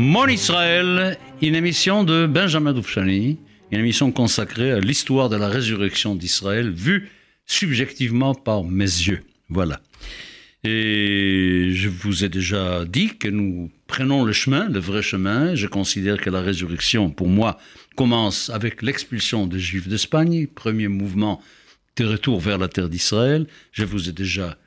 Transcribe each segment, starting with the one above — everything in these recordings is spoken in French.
Mon Israël, une émission de Benjamin Doufchani, une émission consacrée à l'histoire de la résurrection d'Israël, vue subjectivement par mes yeux. Voilà. Et je vous ai déjà dit que nous prenons le chemin, le vrai chemin. Je considère que la résurrection, pour moi, commence avec l'expulsion des Juifs d'Espagne, premier mouvement de retour vers la terre d'Israël. Je vous ai déjà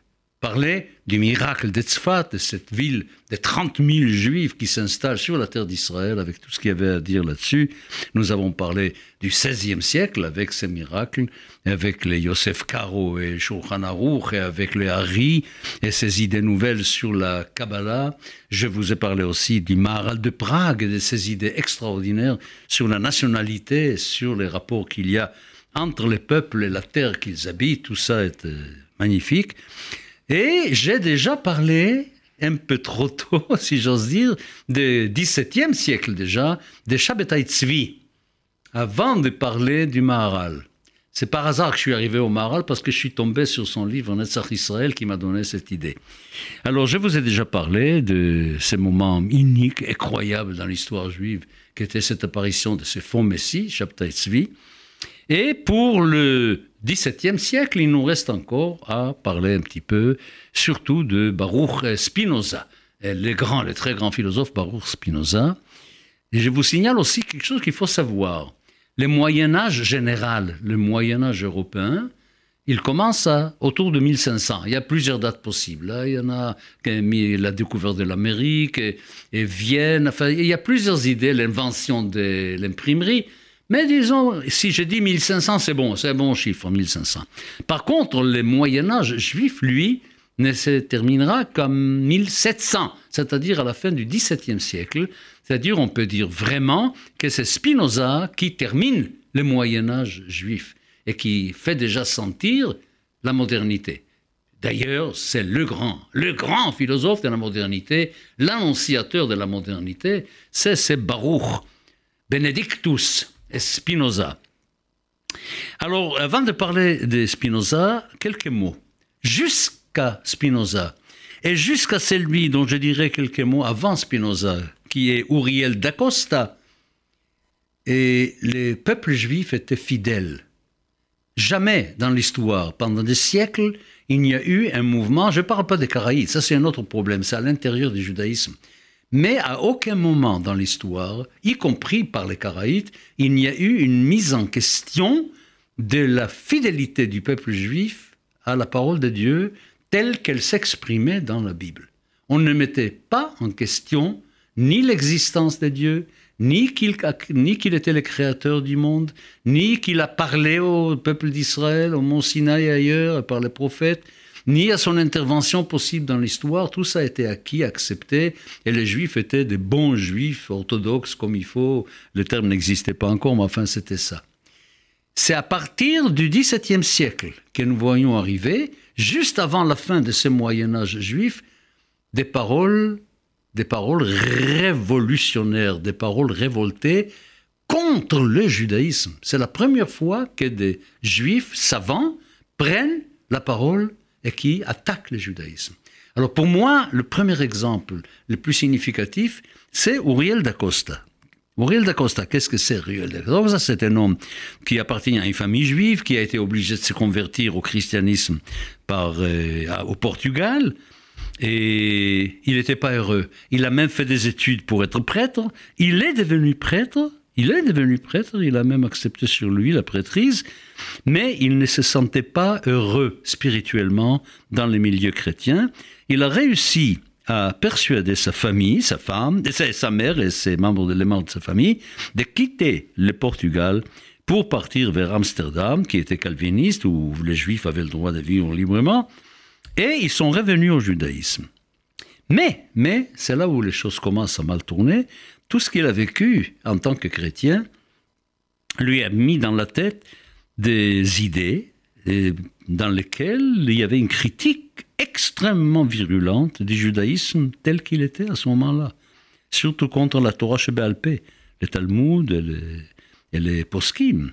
parler du miracle d'Etzfat, de cette ville de 30 000 juifs qui s'installent sur la terre d'Israël, avec tout ce qu'il y avait à dire là-dessus. Nous avons parlé du XVIe siècle avec ces miracles, avec les Yosef Karo et Shulchan Aruch, et avec les Hari, et ces idées nouvelles sur la Kabbalah. Je vous ai parlé aussi du Maharal de Prague et de ces idées extraordinaires sur la nationalité, sur les rapports qu'il y a entre les peuples et la terre qu'ils habitent. Tout ça est euh, magnifique. Et j'ai déjà parlé, un peu trop tôt, si j'ose dire, du XVIIe siècle déjà, des Shabbatai Tzvi, avant de parler du Maharal. C'est par hasard que je suis arrivé au Maharal parce que je suis tombé sur son livre Netzach Israël qui m'a donné cette idée. Alors, je vous ai déjà parlé de ces moments uniques, incroyables dans l'histoire juive, qui était cette apparition de ces faux messies, Shabbatai Tzvi. Et pour le XVIIe siècle, il nous reste encore à parler un petit peu, surtout de Baruch Spinoza, le grand, le très grand philosophe Baruch Spinoza. Et je vous signale aussi quelque chose qu'il faut savoir. Le Moyen Âge général, le Moyen Âge européen, il commence autour de 1500. Il y a plusieurs dates possibles. Il y en a la découverte de l'Amérique et, et, Vienne. Enfin, il y a plusieurs idées, l'invention de l'imprimerie. Mais disons, si je dis 1500, c'est bon, c'est un bon chiffre, 1500. Par contre, le Moyen Âge juif, lui, ne se terminera comme 1700, c'est-à-dire à la fin du XVIIe siècle. C'est-à-dire, on peut dire vraiment que c'est Spinoza qui termine le Moyen Âge juif et qui fait déjà sentir la modernité. D'ailleurs, c'est le grand, le grand philosophe de la modernité, l'annonciateur de la modernité, c'est Baruch Benedictus, Spinoza. Alors, avant de parler de Spinoza, quelques mots. Jusqu'à Spinoza, et jusqu'à celui dont je dirais quelques mots avant Spinoza, qui est Uriel d'Acosta, et les peuples juifs étaient fidèles. Jamais dans l'histoire, pendant des siècles, il n'y a eu un mouvement, je ne parle pas des Caraïbes, ça c'est un autre problème, c'est à l'intérieur du judaïsme. Mais à aucun moment dans l'histoire, y compris par les Caraïtes, il n'y a eu une mise en question de la fidélité du peuple juif à la parole de Dieu telle qu'elle s'exprimait dans la Bible. On ne mettait pas en question ni l'existence de Dieu, ni qu'il était le créateur du monde, ni qu'il a parlé au peuple d'Israël, au mont Sinaï et ailleurs, par les prophètes, ni à son intervention possible dans l'histoire. Tout ça a été acquis, accepté, et les juifs étaient des bons juifs, orthodoxes comme il faut. Le terme n'existait pas encore, mais enfin c'était ça. C'est à partir du XVIIe siècle que nous voyons arriver, juste avant la fin de ce Moyen Âge juif, des paroles, des paroles révolutionnaires, des paroles révoltées contre le judaïsme. C'est la première fois que des juifs savants prennent la parole et qui attaque le judaïsme. Alors pour moi, le premier exemple le plus significatif, c'est Uriel d'Acosta. Uriel d'Acosta, qu'est-ce que c'est Uriel d'Acosta C'est un homme qui appartient à une famille juive, qui a été obligé de se convertir au christianisme par, euh, au Portugal, et il n'était pas heureux. Il a même fait des études pour être prêtre. Il est devenu prêtre il est devenu prêtre, il a même accepté sur lui la prêtrise, mais il ne se sentait pas heureux spirituellement dans les milieux chrétiens. Il a réussi à persuader sa famille, sa femme, sa mère et ses membres de de sa famille de quitter le Portugal pour partir vers Amsterdam, qui était calviniste, où les juifs avaient le droit de vivre librement, et ils sont revenus au judaïsme. Mais, mais, c'est là où les choses commencent à mal tourner, tout ce qu'il a vécu en tant que chrétien lui a mis dans la tête des idées dans lesquelles il y avait une critique extrêmement virulente du judaïsme tel qu'il était à ce moment-là, surtout contre la Torah Shebaalpé, le Talmud et les, poskim.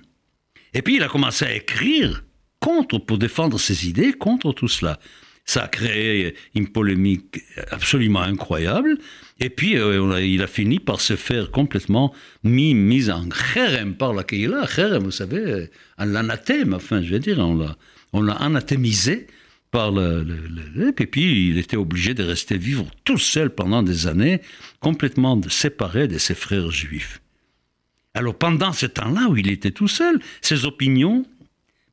Et puis il a commencé à écrire contre, pour défendre ses idées, contre tout cela. Ça a créé une polémique absolument incroyable. Et puis, euh, il a fini par se faire complètement mis, mis en kherem par la Keïla. Kherem, vous savez, un l'anathème, enfin, je veux dire, on l'a, on l'a anathémisé par le, le, Et puis, il était obligé de rester vivre tout seul pendant des années, complètement séparé de ses frères juifs. Alors, pendant ce temps-là où il était tout seul, ses opinions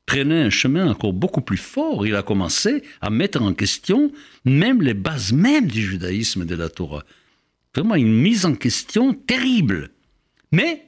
prenaient un chemin encore beaucoup plus fort. Il a commencé à mettre en question même les bases mêmes du judaïsme de la Torah vraiment une mise en question terrible. Mais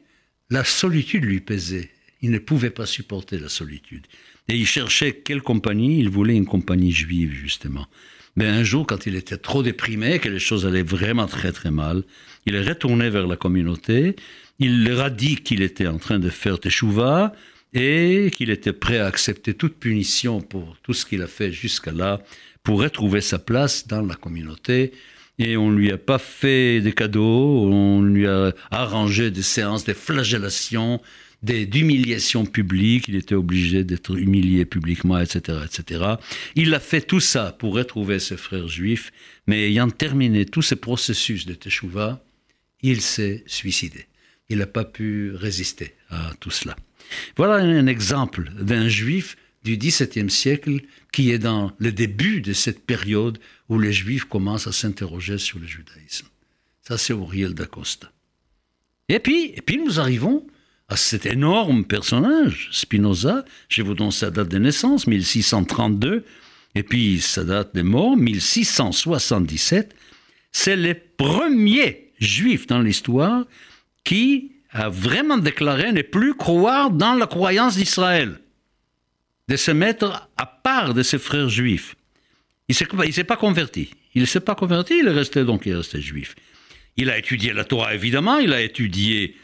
la solitude lui pesait. Il ne pouvait pas supporter la solitude. Et il cherchait quelle compagnie Il voulait une compagnie juive, justement. Mais un jour, quand il était trop déprimé, que les choses allaient vraiment très très mal, il est retourné vers la communauté. Il leur a dit qu'il était en train de faire teshuva et qu'il était prêt à accepter toute punition pour tout ce qu'il a fait jusqu'à là, pour retrouver sa place dans la communauté et on lui a pas fait des cadeaux, on lui a arrangé des séances de flagellation, d'humiliation publique, il était obligé d'être humilié publiquement, etc., etc. Il a fait tout ça pour retrouver ses frères juifs, mais ayant terminé tous ces processus de Teshuvah, il s'est suicidé. Il n'a pas pu résister à tout cela. Voilà un exemple d'un juif du XVIIe siècle qui est dans le début de cette période où les Juifs commencent à s'interroger sur le judaïsme. Ça, c'est Auriel d'Acosta. Et puis, et puis nous arrivons à cet énorme personnage, Spinoza. Je vous donne sa date de naissance, 1632, et puis sa date de mort, 1677. C'est le premier juif dans l'histoire qui a vraiment déclaré ne plus croire dans la croyance d'Israël, de se mettre à part de ses frères juifs. Il ne s'est pas converti. Il ne s'est pas converti, il est resté donc juif. Il a étudié la Torah, évidemment, il a étudié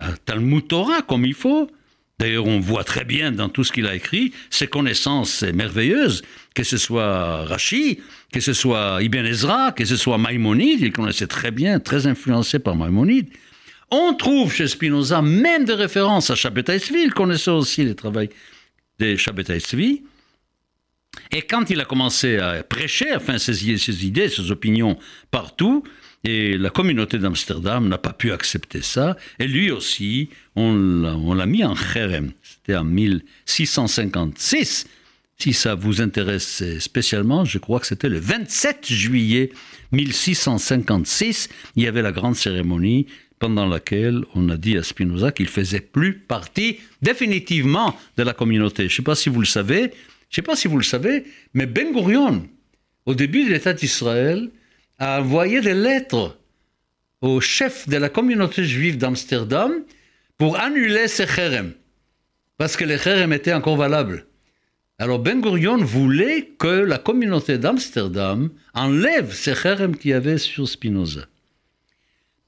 un Talmud Torah comme il faut. D'ailleurs, on voit très bien dans tout ce qu'il a écrit, ses connaissances merveilleuses, que ce soit Rashi, que ce soit Ibn Ezra, que ce soit Maïmonide, il connaissait très bien, très influencé par Maïmonide. On trouve chez Spinoza même des références à Shabbatai Tzvi, il connaissait aussi le travail de Shabbatai Tzvi. Et quand il a commencé à prêcher, enfin, ses, ses idées, ses opinions partout, et la communauté d'Amsterdam n'a pas pu accepter ça. Et lui aussi, on l'a mis en kherem. C'était en 1656. Si ça vous intéresse spécialement, je crois que c'était le 27 juillet 1656. Il y avait la grande cérémonie pendant laquelle on a dit à Spinoza qu'il faisait plus partie définitivement de la communauté. Je ne sais pas si vous le savez, je sais pas si vous le savez, mais Ben Gurion, au début de l'État d'Israël, a envoyé des lettres au chef de la communauté juive d'Amsterdam pour annuler ces kherem, parce que les kherem étaient encore valables. Alors Ben Gurion voulait que la communauté d'Amsterdam enlève ces kherem qu'il y avait sur Spinoza.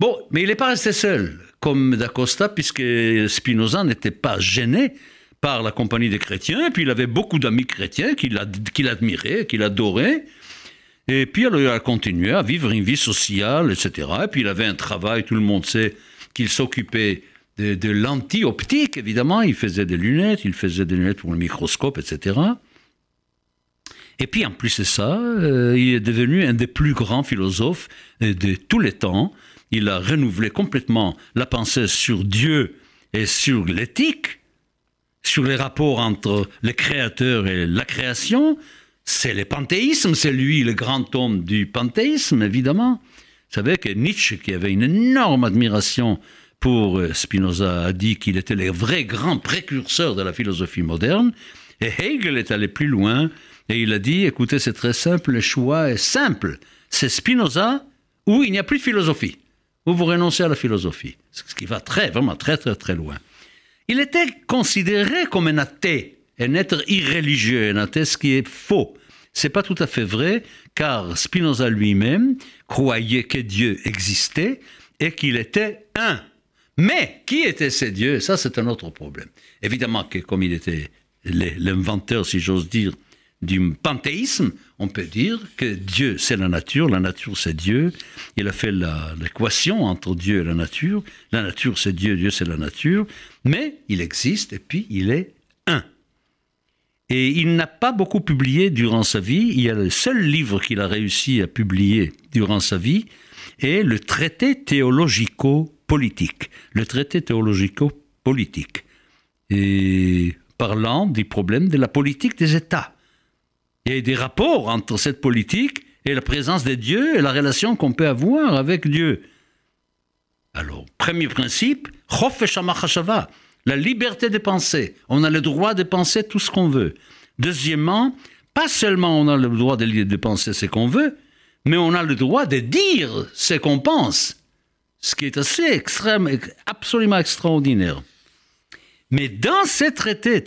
Bon, mais il n'est pas resté seul, comme d'Acosta, puisque Spinoza n'était pas gêné par la compagnie des chrétiens, et puis il avait beaucoup d'amis chrétiens qu'il admirait, qu'il adorait. Et puis il a continué à vivre une vie sociale, etc. Et puis il avait un travail, tout le monde sait qu'il s'occupait de, de lentilles optiques, évidemment. Il faisait des lunettes, il faisait des lunettes pour le microscope, etc. Et puis en plus de ça, euh, il est devenu un des plus grands philosophes de tous les temps. Il a renouvelé complètement la pensée sur Dieu et sur l'éthique sur les rapports entre le créateur et la création, c'est le panthéisme, c'est lui le grand homme du panthéisme, évidemment. Vous savez que Nietzsche, qui avait une énorme admiration pour euh, Spinoza, a dit qu'il était le vrai grand précurseur de la philosophie moderne. Et Hegel est allé plus loin et il a dit, écoutez, c'est très simple, le choix est simple. C'est Spinoza ou il n'y a plus de philosophie, ou vous renoncez à la philosophie. Ce qui va très, vraiment très, très, très loin. Il était considéré comme un athée, un être irréligieux, un athée, ce qui est faux. C'est pas tout à fait vrai, car Spinoza lui-même croyait que Dieu existait et qu'il était un. Mais qui étaient ces dieux? Ça, c'est un autre problème. Évidemment que comme il était l'inventeur, si j'ose dire, du panthéisme, on peut dire que Dieu, c'est la nature, la nature, c'est Dieu. Il a fait l'équation entre Dieu et la nature. La nature, c'est Dieu, Dieu, c'est la nature. Mais il existe et puis il est un. Et il n'a pas beaucoup publié durant sa vie. Il y a le seul livre qu'il a réussi à publier durant sa vie est le traité théologico-politique. Le traité théologico-politique. Et parlant des problèmes de la politique des États. Il y a des rapports entre cette politique et la présence de Dieu et la relation qu'on peut avoir avec Dieu. Alors, premier principe, la liberté de penser. On a le droit de penser tout ce qu'on veut. Deuxièmement, pas seulement on a le droit de, de penser ce qu'on veut, mais on a le droit de dire ce qu'on pense. Ce qui est assez extrême, absolument extraordinaire. Mais dans ces traités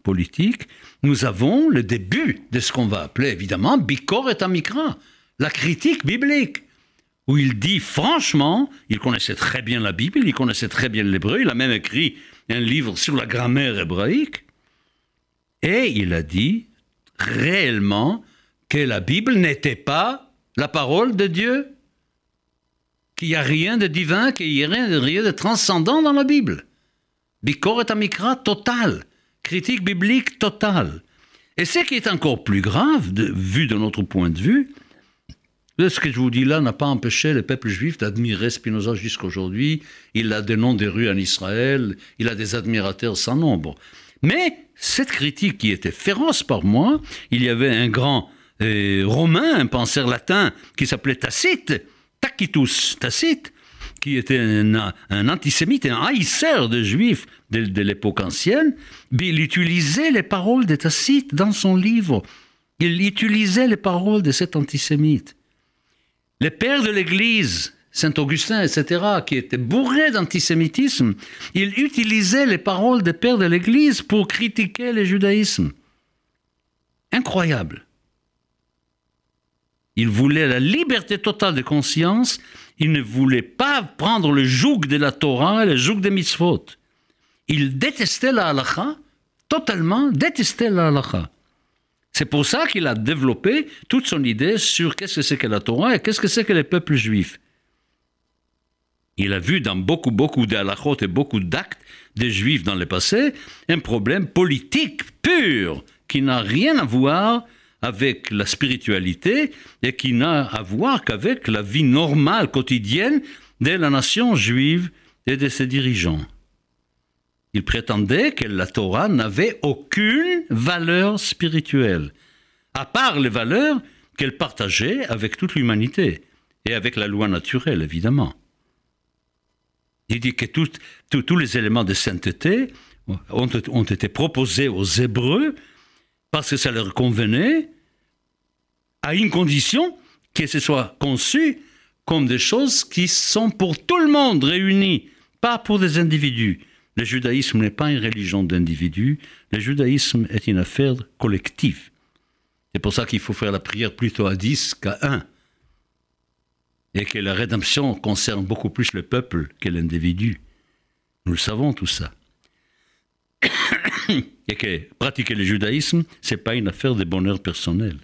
théologico-politiques, nous avons le début de ce qu'on va appeler évidemment Bikor et Amikra, la critique biblique où il dit franchement, il connaissait très bien la Bible, il connaissait très bien l'hébreu, il a même écrit un livre sur la grammaire hébraïque, et il a dit réellement que la Bible n'était pas la parole de Dieu, qu'il n'y a rien de divin, qu'il n'y a rien de, transcendant dans la Bible. Bikoret Amikra total, critique biblique totale. Et ce qui est encore plus grave, vu de notre point de vue, ce que je vous dis là n'a pas empêché le peuple juif d'admirer Spinoza jusqu'à aujourd'hui. Il a des noms des rues en Israël, il a des admirateurs sans nombre. Mais cette critique qui était féroce par moi, il y avait un grand euh, romain, un penseur latin qui s'appelait Tacite, Tacitus Tacite, qui était un, antisémite, un haïsseur de juifs de, de l'époque ancienne, il utilisait les paroles de Tacite dans son livre. Il utilisait les paroles de cet antisémite. Les pères de l'Église, Saint Augustin, etc., qui étaient bourrés d'antisémitisme, ils utilisaient les paroles des pères de l'Église pour critiquer le judaïsme. Incroyable. Ils voulaient la liberté totale de conscience, ils ne voulaient pas prendre le joug de la Torah et le joug des mitzvot. Ils détestaient la halakha, totalement détestaient la halakha. C'est pour ça qu'il a développé toute son idée sur qu'est-ce que c'est que la Torah et qu'est-ce que c'est que les peuples juifs. Il a vu dans beaucoup, beaucoup d'alachot et beaucoup d'actes des juifs dans le passé un problème politique pur qui n'a rien à voir avec la spiritualité et qui n'a à voir qu'avec la vie normale quotidienne de la nation juive et de ses dirigeants. Il prétendait que la Torah n'avait aucune valeur spirituelle, à part les valeurs qu'elle partageait avec toute l'humanité et avec la loi naturelle, évidemment. Il dit que tous les éléments de sainteté ont, été proposés aux Hébreux parce que ça leur convenait, à une condition que ce soit conçu comme des choses qui sont pour tout le monde réunies, pas pour des individus. Le judaïsme n'est pas une religion d'individus, le judaïsme est une affaire collective. C'est pour ça qu'il faut faire la prière plutôt à dix qu'à un. Et que la rédemption concerne beaucoup plus le peuple que l'individu. Nous le savons tout ça. Et que pratiquer le judaïsme, ce n'est pas une affaire de bonheur personnel.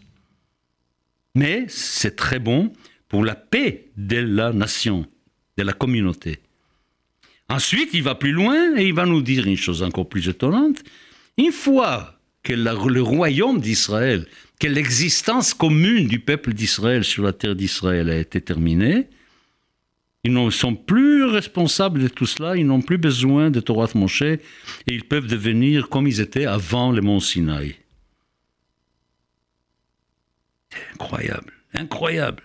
Mais c'est très bon pour la paix de la nation, de la communauté. Ensuite, il va plus loin et il va nous dire une chose encore plus étonnante. Une fois que le royaume d'Israël, que l'existence commune du peuple d'Israël sur la terre d'Israël a été terminée, ils ne sont plus responsables de tout cela, ils n'ont plus besoin de Torah de Moshe et ils peuvent devenir comme ils étaient avant le mont Sinaï. Incroyable, incroyable.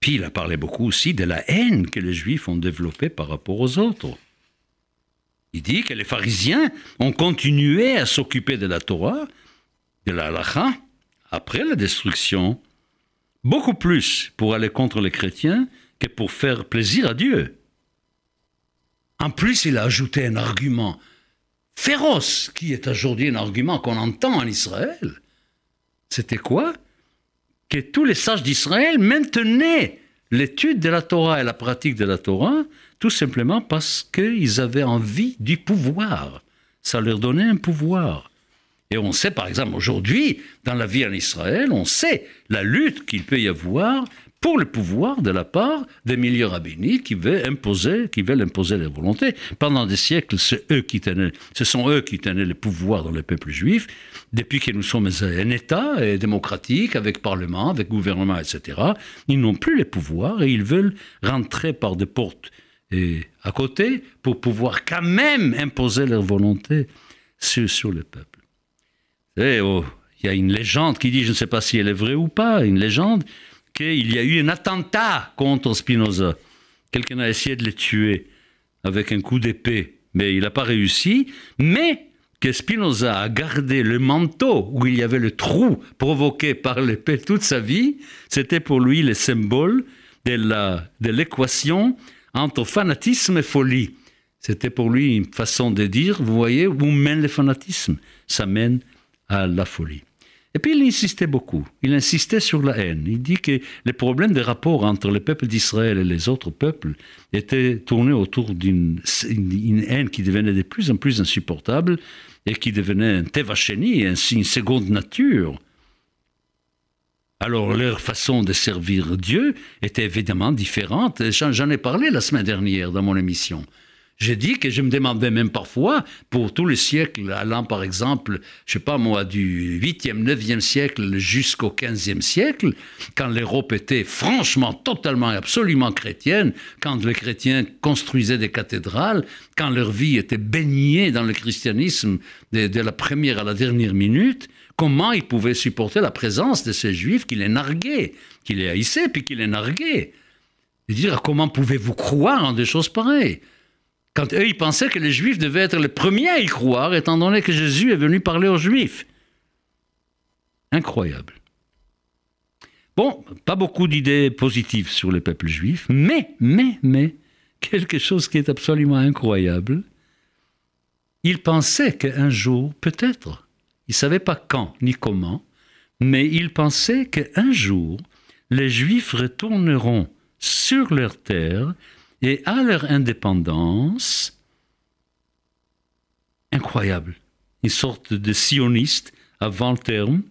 Puis il a parlé beaucoup aussi de la haine que les Juifs ont développée par rapport aux autres. Il dit que les pharisiens ont continué à s'occuper de la Torah, de la halacha, après la destruction, beaucoup plus pour aller contre les chrétiens que pour faire plaisir à Dieu. En plus, il a ajouté un argument féroce, qui est aujourd'hui un argument qu'on entend en Israël. C'était quoi? Que tous les sages d'Israël maintenaient l'étude de la Torah et la pratique de la Torah, tout simplement parce qu'ils avaient envie du pouvoir. Ça leur donnait un pouvoir. Et on sait, par exemple, aujourd'hui, dans la vie en Israël, on sait la lutte qu'il peut y avoir pour le pouvoir de la part des milieux rabbiniques qui veulent imposer, qui veulent imposer leur volonté. Pendant des siècles, eux qui tenaient, ce sont eux qui tenaient le pouvoir dans le peuple juif. Depuis que nous sommes un État démocratique, avec parlement, avec gouvernement, etc., ils n'ont plus les pouvoirs et ils veulent rentrer par des portes et à côté pour pouvoir quand même imposer leur volonté sur, le peuple. Et oh, il y a une légende qui dit, je ne sais pas si elle est vraie ou pas, une légende, qu'il y a eu un attentat contre Spinoza. Quelqu'un a essayé de le tuer avec un coup d'épée, mais il n'a pas réussi. Mais que Spinoza a gardé le manteau où il y avait le trou provoqué par l'épée toute sa vie, c'était pour lui le symbole de l'équation entre fanatisme et folie. C'était pour lui une façon de dire, vous voyez, où mène le fanatisme? Ça mène à la folie. Et puis il insistait beaucoup. Il insistait sur la haine. Il dit que les problèmes des rapports entre le peuple d'Israël et les autres peuples étaient tournés autour d'une haine qui devenait de plus en plus insupportable et qui devenait un tevacheni, une seconde nature. Alors leur façon de servir Dieu était évidemment différente. J'en ai parlé la semaine dernière dans mon émission. J'ai dit que je me demandais même parfois, pour tous les siècles, allant par exemple, je sais pas moi, du 8e, 9e siècle jusqu'au 15e siècle, quand l'Europe était franchement, totalement et absolument chrétienne, quand les chrétiens construisaient des cathédrales, quand leur vie était baignée dans le christianisme de, la première à la dernière minute, comment ils pouvaient supporter la présence de ces juifs qui les narguaient, qui les haïssaient, puis qui les narguaient? Et dire comment pouvez-vous croire en des choses pareilles? Quand eux, ils pensaient que les Juifs devaient être les premiers à y croire, étant donné que Jésus est venu parler aux Juifs. Incroyable. Bon, pas beaucoup d'idées positives sur le peuple juif, mais, mais, mais, quelque chose qui est absolument incroyable. Ils pensaient qu'un jour, peut-être, ils ne savaient pas quand ni comment, mais ils pensaient qu'un jour, les Juifs retourneront sur leur terre et à leur indépendance, incroyable, une sorte de sionistes avant le terme.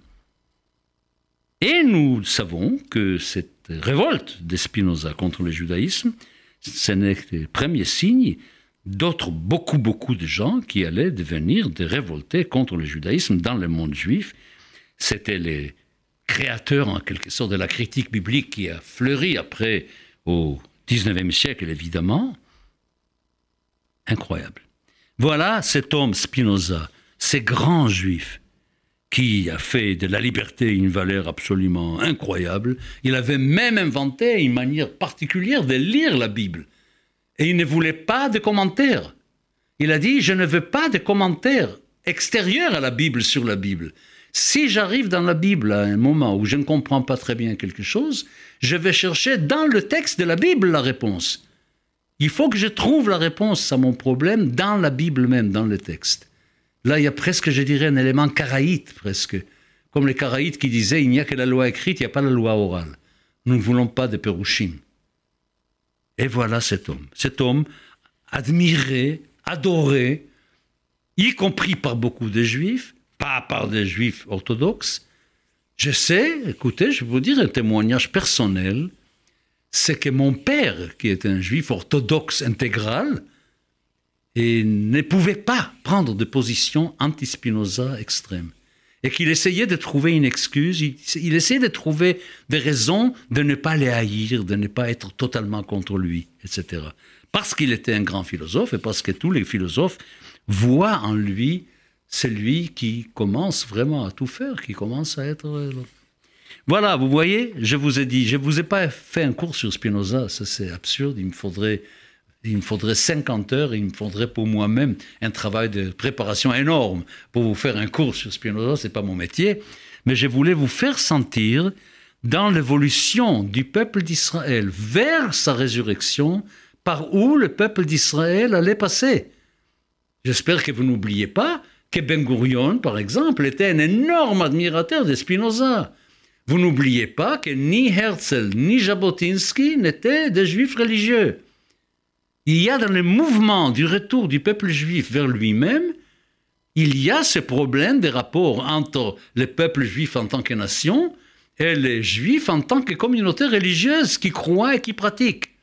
Et nous savons que cette révolte de Spinoza contre le judaïsme, ce n'est que le premier signe d'autres, beaucoup, beaucoup de gens qui allaient devenir des révoltés contre le judaïsme dans le monde juif. C'était les créateurs, en quelque sorte, de la critique biblique qui a fleuri après au 19e siècle évidemment, incroyable. Voilà cet homme Spinoza, ce grand juif qui a fait de la liberté une valeur absolument incroyable. Il avait même inventé une manière particulière de lire la Bible. Et il ne voulait pas de commentaires. Il a dit, je ne veux pas de commentaires extérieurs à la Bible sur la Bible. Si j'arrive dans la Bible à un moment où je ne comprends pas très bien quelque chose, je vais chercher dans le texte de la Bible la réponse. Il faut que je trouve la réponse à mon problème dans la Bible même, dans le texte. Là, il y a presque, je dirais, un élément caraïte, presque. Comme les caraïtes qui disaient, il n'y a que la loi écrite, il n'y a pas la loi orale. Nous ne voulons pas de Pérouchim. Et voilà cet homme. Cet homme admiré, adoré, y compris par beaucoup de juifs, pas par des juifs orthodoxes. Je sais, écoutez, je vais vous dire un témoignage personnel, c'est que mon père, qui est un juif orthodoxe intégral, et ne pouvait pas prendre de position anti-Spinoza extrême. Et qu'il essayait de trouver une excuse, il, essayait de trouver des raisons de ne pas les haïr, de ne pas être totalement contre lui, etc. Parce qu'il était un grand philosophe et parce que tous les philosophes voient en lui c'est lui qui commence vraiment à tout faire, qui commence à être... Euh, voilà, vous voyez, je vous ai dit, je ne vous ai pas fait un cours sur Spinoza, ça c'est absurde, il me faudrait... Il me faudrait 50 heures, il me faudrait pour moi-même un travail de préparation énorme pour vous faire un cours sur Spinoza, ce n'est pas mon métier, mais je voulais vous faire sentir dans l'évolution du peuple d'Israël vers sa résurrection, par où le peuple d'Israël allait passer. J'espère que vous n'oubliez pas que Ben Gurion, par exemple, était un énorme admirateur de Spinoza. Vous n'oubliez pas que ni Herzl ni Jabotinsky n'étaient des juifs religieux. Il y a dans le mouvement du retour du peuple juif vers lui-même, il y a ce problème des rapports entre le peuple juif en tant que nation et les juifs en tant que communauté religieuse qui croient et qui pratiquent.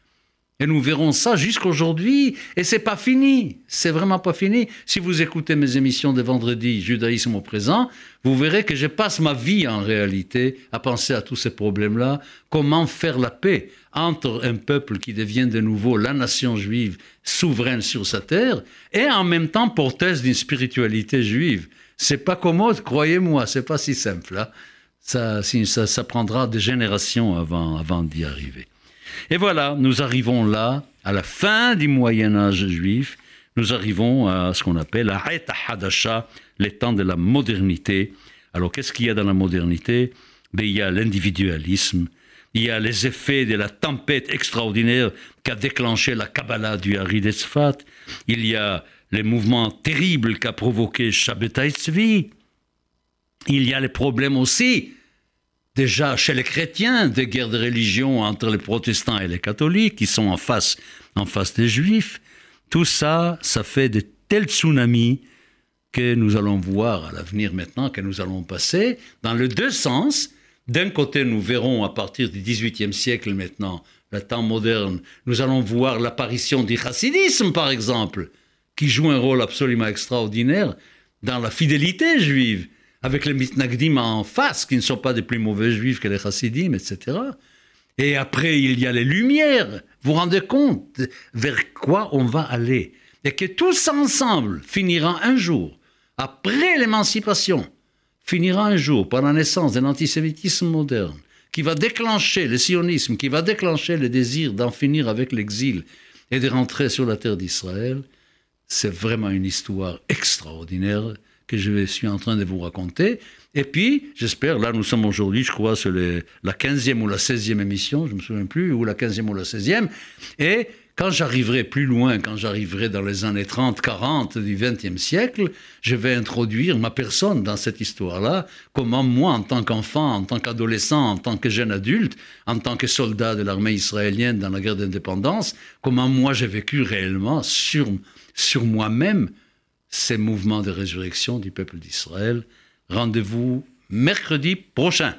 Et nous verrons ça jusqu'aujourd'hui. Et c'est pas fini. C'est vraiment pas fini. Si vous écoutez mes émissions de vendredi, Judaïsme au présent, vous verrez que je passe ma vie en réalité à penser à tous ces problèmes-là. Comment faire la paix entre un peuple qui devient de nouveau la nation juive souveraine sur sa terre et en même temps porteuse d'une spiritualité juive? C'est pas commode, croyez-moi, c'est pas si simple. Hein. Ça, ça, ça, prendra des générations avant, avant d'y arriver. Et voilà, nous arrivons là, à la fin du Moyen Âge juif, nous arrivons à ce qu'on appelle la Hadasha, les temps de la modernité. Alors qu'est-ce qu'il y a dans la modernité? Ben, Il y a l'individualisme, il y a les effets de la tempête extraordinaire qu'a déclenché la Kabbalah du Hari d'Esfat, il y a les mouvements terribles qu'a provoqué Shabbatai Tzvi, il y a les problèmes aussi déjà chez les chrétiens des guerres de religion entre les protestants et les catholiques qui sont en face, en face des juifs. Tout ça, ça fait de tels tsunamis que nous allons voir à l'avenir maintenant, que nous allons passer dans le deux sens. D'un côté, nous verrons à partir du XVIIIe siècle maintenant, le temps moderne, nous allons voir l'apparition du chassidisme, par exemple, qui joue un rôle absolument extraordinaire dans la fidélité juive avec les mitnagdim en face, qui ne sont pas des plus mauvais juifs que les chassidim, etc. Et après, il y a les lumières. Vous vous rendez compte vers quoi on va aller Et que tout ça ensemble finira un jour, après l'émancipation, finira un jour par la naissance d'un antisémitisme moderne qui va déclencher le sionisme, qui va déclencher le désir d'en finir avec l'exil et de rentrer sur la terre d'Israël. C'est vraiment une histoire extraordinaire que je suis en train de vous raconter. Et puis, j'espère, là nous sommes aujourd'hui, je crois, sur la 15e ou la 16e émission, je ne me souviens plus, ou la 15e ou la 16e. Et quand j'arriverai plus loin, quand j'arriverai dans les années 30, 40 du 20e siècle, je vais introduire ma personne dans cette histoire-là, comment moi, en tant qu'enfant, en tant qu'adolescent, en tant que jeune adulte, en tant que soldat de l'armée israélienne dans la guerre d'indépendance, comment moi j'ai vécu réellement sur, sur moi-même ces mouvements de résurrection du peuple d'Israël. Rendez-vous mercredi prochain.